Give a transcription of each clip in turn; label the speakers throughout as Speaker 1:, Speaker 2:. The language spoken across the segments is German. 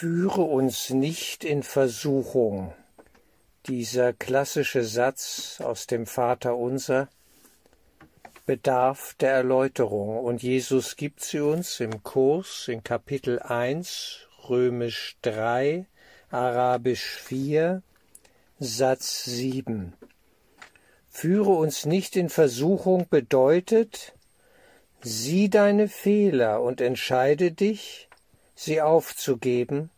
Speaker 1: Führe uns nicht in Versuchung. Dieser klassische Satz aus dem Vater unser bedarf der Erläuterung und Jesus gibt sie uns im Kurs in Kapitel 1, Römisch 3, Arabisch 4, Satz 7. Führe uns nicht in Versuchung bedeutet, sieh deine Fehler und entscheide dich, sie aufzugeben,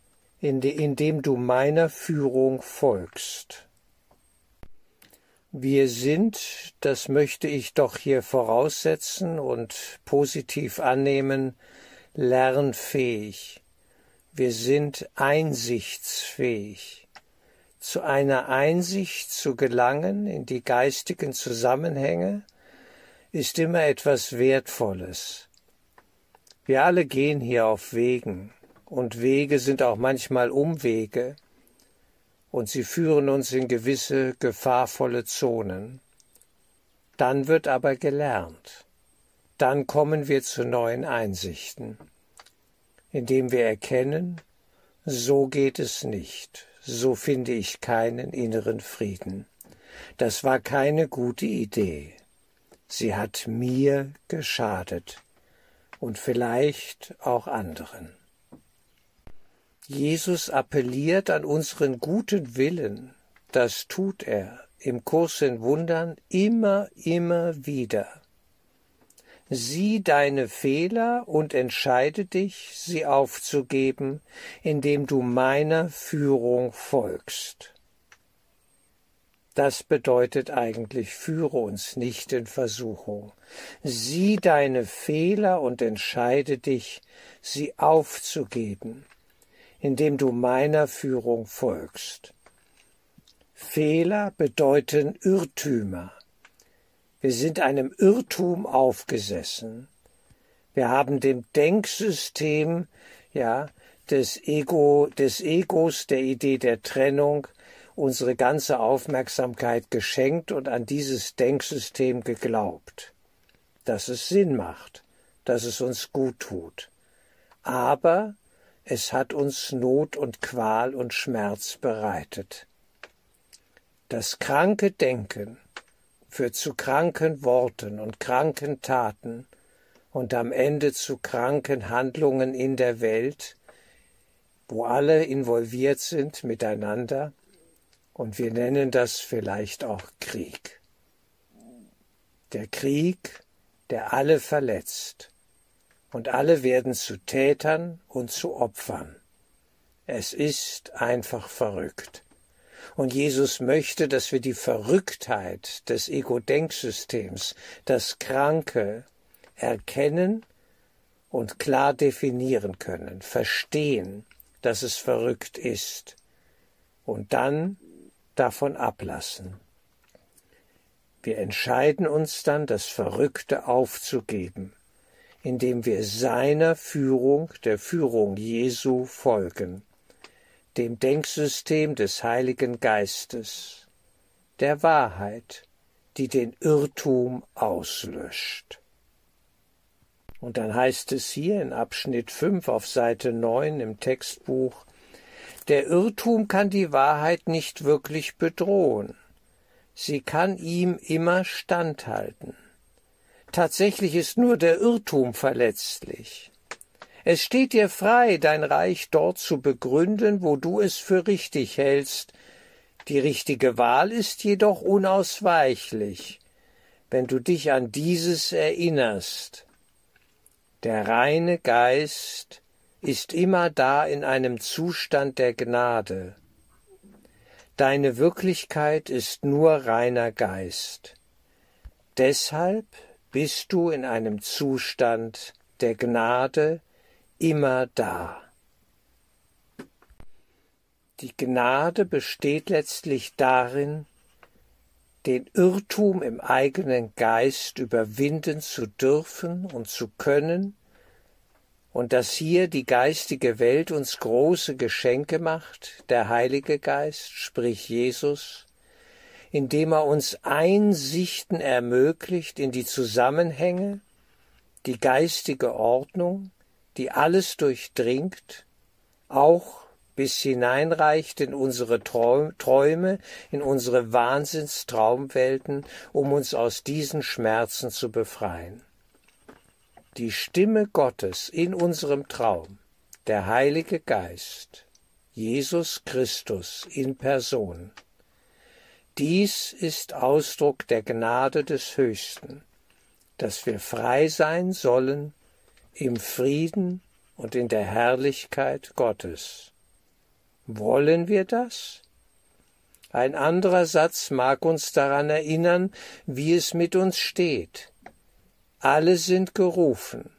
Speaker 1: indem du meiner Führung folgst. Wir sind, das möchte ich doch hier voraussetzen und positiv annehmen, lernfähig. Wir sind einsichtsfähig. Zu einer Einsicht zu gelangen in die geistigen Zusammenhänge ist immer etwas Wertvolles. Wir alle gehen hier auf Wegen, und Wege sind auch manchmal Umwege, und sie führen uns in gewisse gefahrvolle Zonen. Dann wird aber gelernt, dann kommen wir zu neuen Einsichten, indem wir erkennen, so geht es nicht, so finde ich keinen inneren Frieden. Das war keine gute Idee. Sie hat mir geschadet und vielleicht auch anderen. Jesus appelliert an unseren guten Willen, das tut er im Kurs in Wundern immer, immer wieder. Sieh deine Fehler und entscheide dich, sie aufzugeben, indem du meiner Führung folgst. Das bedeutet eigentlich, führe uns nicht in Versuchung. Sieh deine Fehler und entscheide dich, sie aufzugeben, indem du meiner Führung folgst. Fehler bedeuten Irrtümer. Wir sind einem Irrtum aufgesessen. Wir haben dem Denksystem, ja, des Ego, des Egos, der Idee der Trennung, unsere ganze Aufmerksamkeit geschenkt und an dieses Denksystem geglaubt, dass es Sinn macht, dass es uns gut tut. Aber es hat uns Not und Qual und Schmerz bereitet. Das kranke Denken führt zu kranken Worten und kranken Taten und am Ende zu kranken Handlungen in der Welt, wo alle involviert sind miteinander und wir nennen das vielleicht auch Krieg. Der Krieg, der alle verletzt. Und alle werden zu Tätern und zu Opfern. Es ist einfach verrückt. Und Jesus möchte, dass wir die Verrücktheit des Ego-Denksystems, das Kranke, erkennen und klar definieren können, verstehen, dass es verrückt ist. Und dann davon ablassen. Wir entscheiden uns dann, das Verrückte aufzugeben, indem wir seiner Führung, der Führung Jesu folgen, dem Denksystem des Heiligen Geistes, der Wahrheit, die den Irrtum auslöscht. Und dann heißt es hier in Abschnitt 5 auf Seite 9 im Textbuch, der Irrtum kann die Wahrheit nicht wirklich bedrohen. Sie kann ihm immer standhalten. Tatsächlich ist nur der Irrtum verletzlich. Es steht dir frei, dein Reich dort zu begründen, wo du es für richtig hältst. Die richtige Wahl ist jedoch unausweichlich, wenn du dich an dieses erinnerst. Der reine Geist ist immer da in einem Zustand der Gnade. Deine Wirklichkeit ist nur reiner Geist. Deshalb bist du in einem Zustand der Gnade immer da. Die Gnade besteht letztlich darin, den Irrtum im eigenen Geist überwinden zu dürfen und zu können, und dass hier die geistige Welt uns große Geschenke macht, der Heilige Geist, sprich Jesus, indem er uns Einsichten ermöglicht in die Zusammenhänge, die geistige Ordnung, die alles durchdringt, auch bis hineinreicht in unsere Träume, in unsere Wahnsinnstraumwelten, um uns aus diesen Schmerzen zu befreien. Die Stimme Gottes in unserem Traum, der Heilige Geist, Jesus Christus in Person. Dies ist Ausdruck der Gnade des Höchsten, dass wir frei sein sollen im Frieden und in der Herrlichkeit Gottes. Wollen wir das? Ein anderer Satz mag uns daran erinnern, wie es mit uns steht. Alle sind gerufen,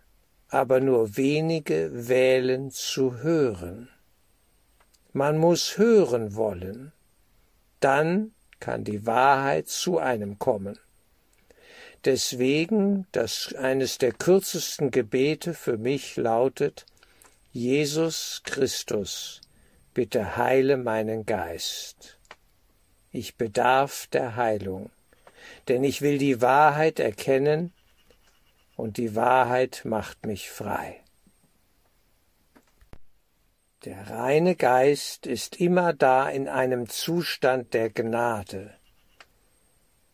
Speaker 1: aber nur wenige wählen zu hören. Man muss hören wollen, dann kann die Wahrheit zu einem kommen. Deswegen, dass eines der kürzesten Gebete für mich lautet, Jesus Christus, bitte heile meinen Geist. Ich bedarf der Heilung, denn ich will die Wahrheit erkennen, und die Wahrheit macht mich frei. Der reine Geist ist immer da in einem Zustand der Gnade.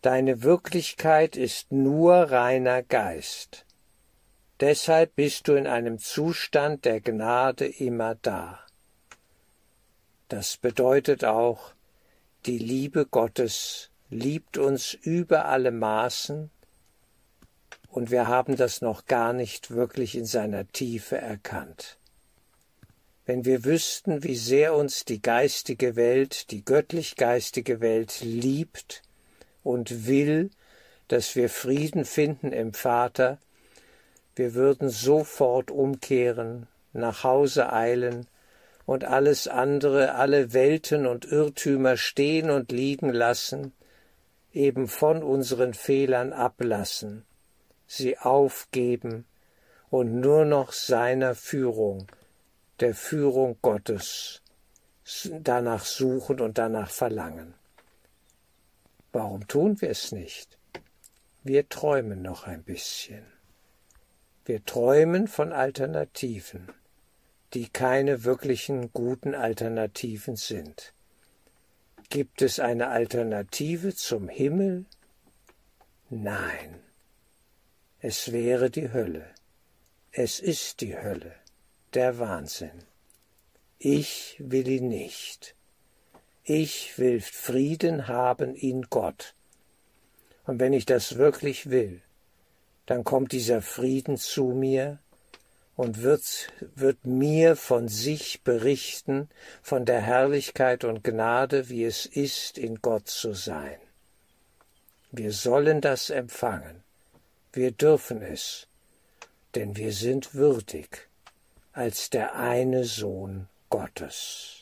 Speaker 1: Deine Wirklichkeit ist nur reiner Geist. Deshalb bist du in einem Zustand der Gnade immer da. Das bedeutet auch, die Liebe Gottes liebt uns über alle Maßen, und wir haben das noch gar nicht wirklich in seiner Tiefe erkannt. Wenn wir wüssten, wie sehr uns die geistige Welt, die göttlich geistige Welt liebt, und will, dass wir Frieden finden im Vater, wir würden sofort umkehren, nach Hause eilen und alles andere, alle Welten und Irrtümer stehen und liegen lassen, eben von unseren Fehlern ablassen, sie aufgeben und nur noch seiner Führung, der Führung Gottes, danach suchen und danach verlangen. Warum tun wir es nicht? Wir träumen noch ein bisschen. Wir träumen von Alternativen, die keine wirklichen guten Alternativen sind. Gibt es eine Alternative zum Himmel? Nein. Es wäre die Hölle. Es ist die Hölle, der Wahnsinn. Ich will ihn nicht. Ich will Frieden haben in Gott. Und wenn ich das wirklich will, dann kommt dieser Frieden zu mir und wird, wird mir von sich berichten, von der Herrlichkeit und Gnade, wie es ist, in Gott zu sein. Wir sollen das empfangen. Wir dürfen es, denn wir sind würdig als der eine Sohn Gottes.